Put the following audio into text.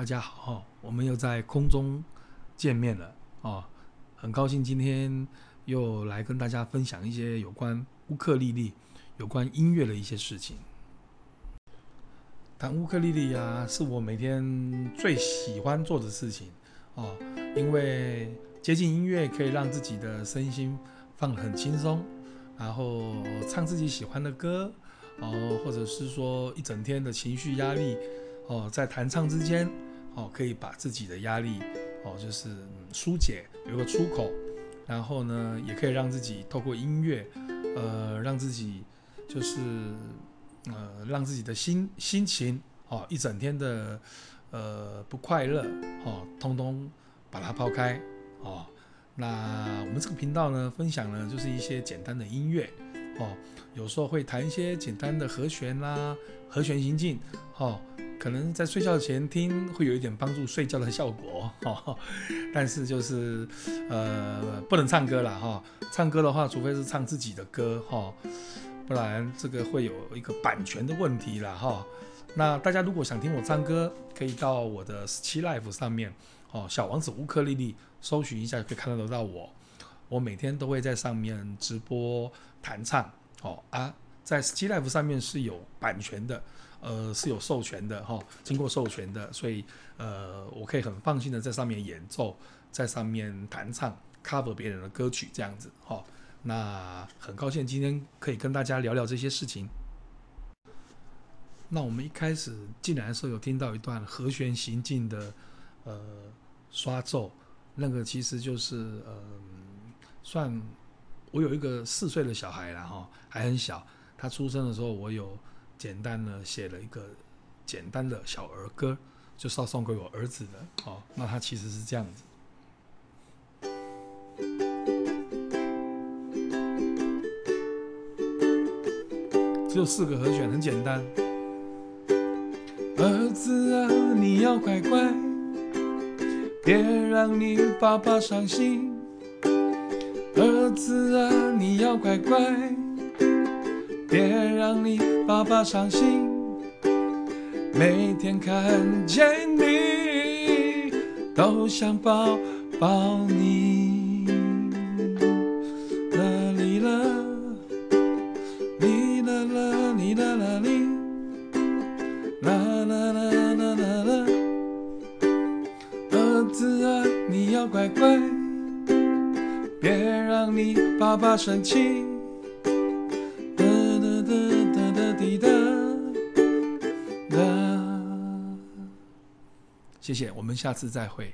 大家好，我们又在空中见面了哦，很高兴今天又来跟大家分享一些有关乌克丽丽、有关音乐的一些事情。弹乌克丽丽呀，是我每天最喜欢做的事情哦，因为接近音乐可以让自己的身心放得很轻松，然后唱自己喜欢的歌哦，或者是说一整天的情绪压力哦，在弹唱之间。哦，可以把自己的压力哦，就是疏解，有个出口，然后呢，也可以让自己透过音乐，呃，让自己就是呃，让自己的心心情哦，一整天的呃不快乐哦，通通把它抛开哦。那我们这个频道呢，分享呢就是一些简单的音乐哦，有时候会弹一些简单的和弦啦，和弦行进哦。可能在睡觉前听会有一点帮助睡觉的效果 哈，但是就是呃不能唱歌了哈，唱歌的话除非是唱自己的歌哈，不然这个会有一个版权的问题了哈。那大家如果想听我唱歌，可以到我的十七 life 上面哦，小王子乌克丽丽搜寻一下可以看得到我，我每天都会在上面直播弹唱哦啊，在十七 life 上面是有版权的。呃，是有授权的哈，经过授权的，所以呃，我可以很放心的在上面演奏，在上面弹唱，cover 别人的歌曲这样子哈。那很高兴今天可以跟大家聊聊这些事情。那我们一开始进来的时候有听到一段和弦行进的呃刷奏，那个其实就是呃算我有一个四岁的小孩了哈，还很小，他出生的时候我有。简单的写了一个简单的小儿歌，就是要送给我儿子的。哦，那他其实是这样子，只有四个和弦，很简单。儿子啊，你要乖乖，别让你爸爸伤心。儿子啊，你要乖乖。别让你爸爸伤心，每天看见你都想抱抱你。啦哩啦，哩啦啦哩啦啦哩，啦啦啦啦啦啦。儿子啊，你要乖乖，别让你爸爸生气。谢谢，我们下次再会。